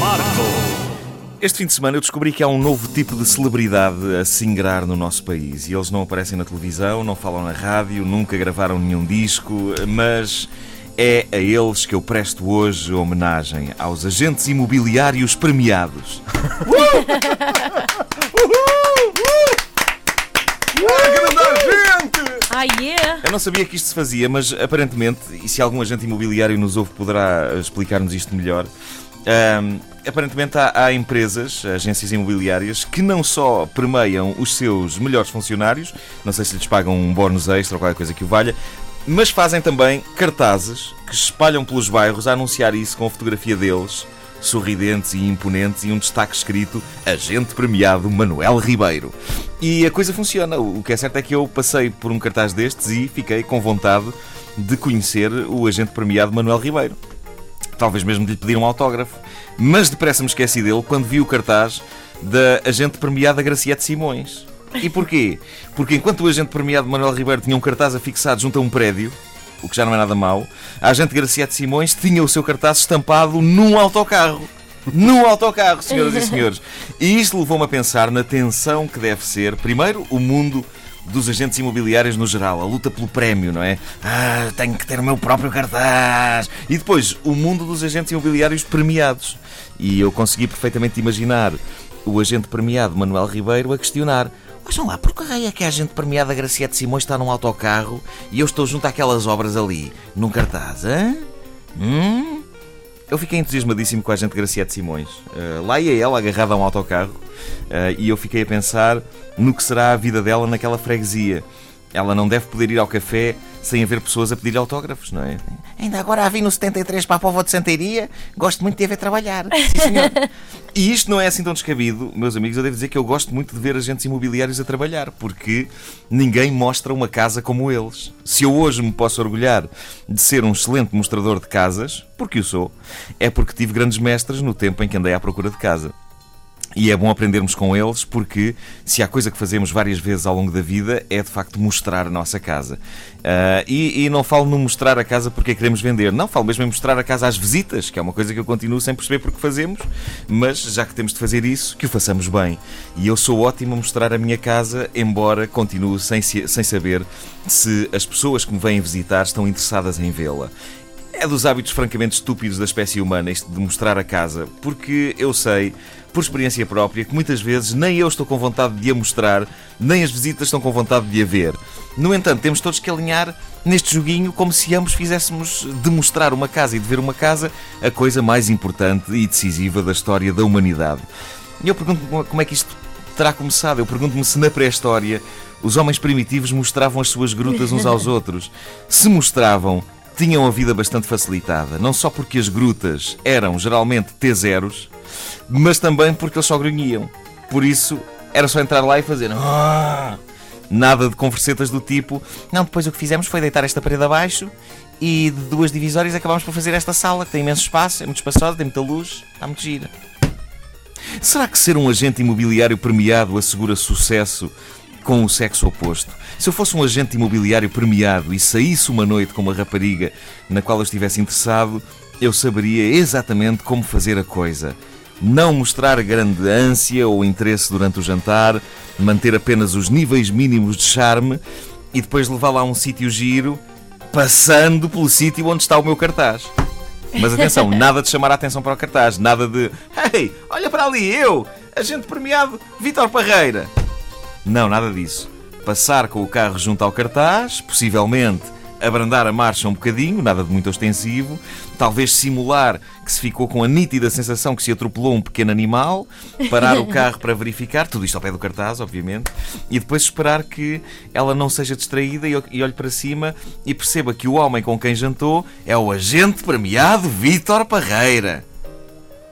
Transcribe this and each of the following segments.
Marco. Este fim de semana eu descobri que há um novo tipo de celebridade a singrar no nosso país. E eles não aparecem na televisão, não falam na rádio, nunca gravaram nenhum disco, mas é a eles que eu presto hoje homenagem, aos agentes imobiliários premiados. Ah, yeah! Eu não sabia que isto se fazia, mas aparentemente, e se algum agente imobiliário nos ouve, poderá explicar-nos isto melhor. Ahm, aparentemente há, há empresas, agências imobiliárias, que não só premiam os seus melhores funcionários, não sei se lhes pagam um bónus extra ou qualquer coisa que o valha, mas fazem também cartazes que espalham pelos bairros a anunciar isso com a fotografia deles, sorridentes e imponentes, e um destaque escrito Agente Premiado Manuel Ribeiro. E a coisa funciona. O que é certo é que eu passei por um cartaz destes e fiquei com vontade de conhecer o agente premiado Manuel Ribeiro. Talvez mesmo de lhe pedir um autógrafo. Mas depressa me esqueci dele quando vi o cartaz da agente premiada Graciete Simões. E porquê? Porque enquanto o agente premiado Manuel Ribeiro tinha um cartaz afixado junto a um prédio, o que já não é nada mau, a agente Graciete Simões tinha o seu cartaz estampado num autocarro. Num autocarro, senhoras e senhores. E isto levou-me a pensar na tensão que deve ser, primeiro, o mundo dos agentes imobiliários no geral, a luta pelo prémio, não é? Ah, tenho que ter o meu próprio cartaz. E depois, o mundo dos agentes imobiliários premiados. E eu consegui perfeitamente imaginar o agente premiado Manuel Ribeiro a questionar: Vejam lá, por que é que a agente premiada Graciete Simões está num autocarro e eu estou junto àquelas obras ali, num cartaz, hã? Hum? Eu fiquei entusiasmadíssimo com a gente Graciete Simões. Uh, lá ia ela agarrada a um autocarro uh, e eu fiquei a pensar no que será a vida dela naquela freguesia. Ela não deve poder ir ao café sem haver pessoas a pedir autógrafos, não é? Ainda agora a vi no 73 para a Póvoa de Santeiria. Gosto muito de a ver trabalhar. Sim, senhor. e isto não é assim tão descabido, meus amigos. Eu devo dizer que eu gosto muito de ver agentes imobiliários a trabalhar, porque ninguém mostra uma casa como eles. Se eu hoje me posso orgulhar de ser um excelente mostrador de casas, porque o sou, é porque tive grandes mestres no tempo em que andei à procura de casa. E é bom aprendermos com eles porque, se há coisa que fazemos várias vezes ao longo da vida, é de facto mostrar a nossa casa. Ah, e, e não falo no mostrar a casa porque a queremos vender, não, falo mesmo em mostrar a casa às visitas, que é uma coisa que eu continuo sem perceber porque fazemos, mas já que temos de fazer isso, que o façamos bem. E eu sou ótimo a mostrar a minha casa, embora continue sem, se- sem saber se as pessoas que me vêm visitar estão interessadas em vê-la. É dos hábitos francamente estúpidos da espécie humana isto de mostrar a casa, porque eu sei, por experiência própria, que muitas vezes nem eu estou com vontade de a mostrar, nem as visitas estão com vontade de a ver. No entanto, temos todos que alinhar neste joguinho como se ambos fizéssemos de mostrar uma casa e de ver uma casa a coisa mais importante e decisiva da história da humanidade. E eu pergunto-me como é que isto terá começado. Eu pergunto-me se na pré-história os homens primitivos mostravam as suas grutas uns aos outros. Se mostravam, tinham a vida bastante facilitada. Não só porque as grutas eram geralmente T0s, mas também porque eles só grunhiam. Por isso, era só entrar lá e fazer. "Ah". Nada de conversetas do tipo. Não, depois o que fizemos foi deitar esta parede abaixo e de duas divisórias acabámos por fazer esta sala que tem imenso espaço, é muito espaçosa, tem muita luz, está muito gira. Será que ser um agente imobiliário premiado assegura sucesso com o sexo oposto? Se eu fosse um agente imobiliário premiado e saísse uma noite com uma rapariga na qual eu estivesse interessado, eu saberia exatamente como fazer a coisa. Não mostrar grande ânsia ou interesse durante o jantar, manter apenas os níveis mínimos de charme e depois levá-la a um sítio giro, passando pelo sítio onde está o meu cartaz. Mas atenção, nada de chamar a atenção para o cartaz, nada de Ei, olha para ali, eu, agente premiado Vítor Parreira. Não, nada disso. Passar com o carro junto ao cartaz, possivelmente abrandar a marcha um bocadinho, nada de muito ostensivo, talvez simular que se ficou com a nítida sensação que se atropelou um pequeno animal, parar o carro para verificar, tudo isto ao pé do cartaz, obviamente, e depois esperar que ela não seja distraída e olhe para cima e perceba que o homem com quem jantou é o agente premiado Vítor Parreira.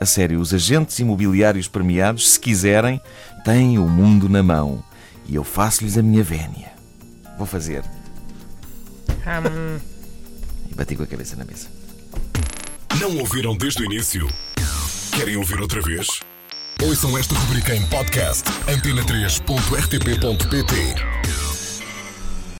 A sério, os agentes imobiliários premiados, se quiserem, têm o mundo na mão. E eu faço-lhes a minha vénia. Vou fazer. E bati com a cabeça na mesa. Não ouviram desde o início? Querem ouvir outra vez? Ouçam esta rubrica em podcast antena3.rtp.pt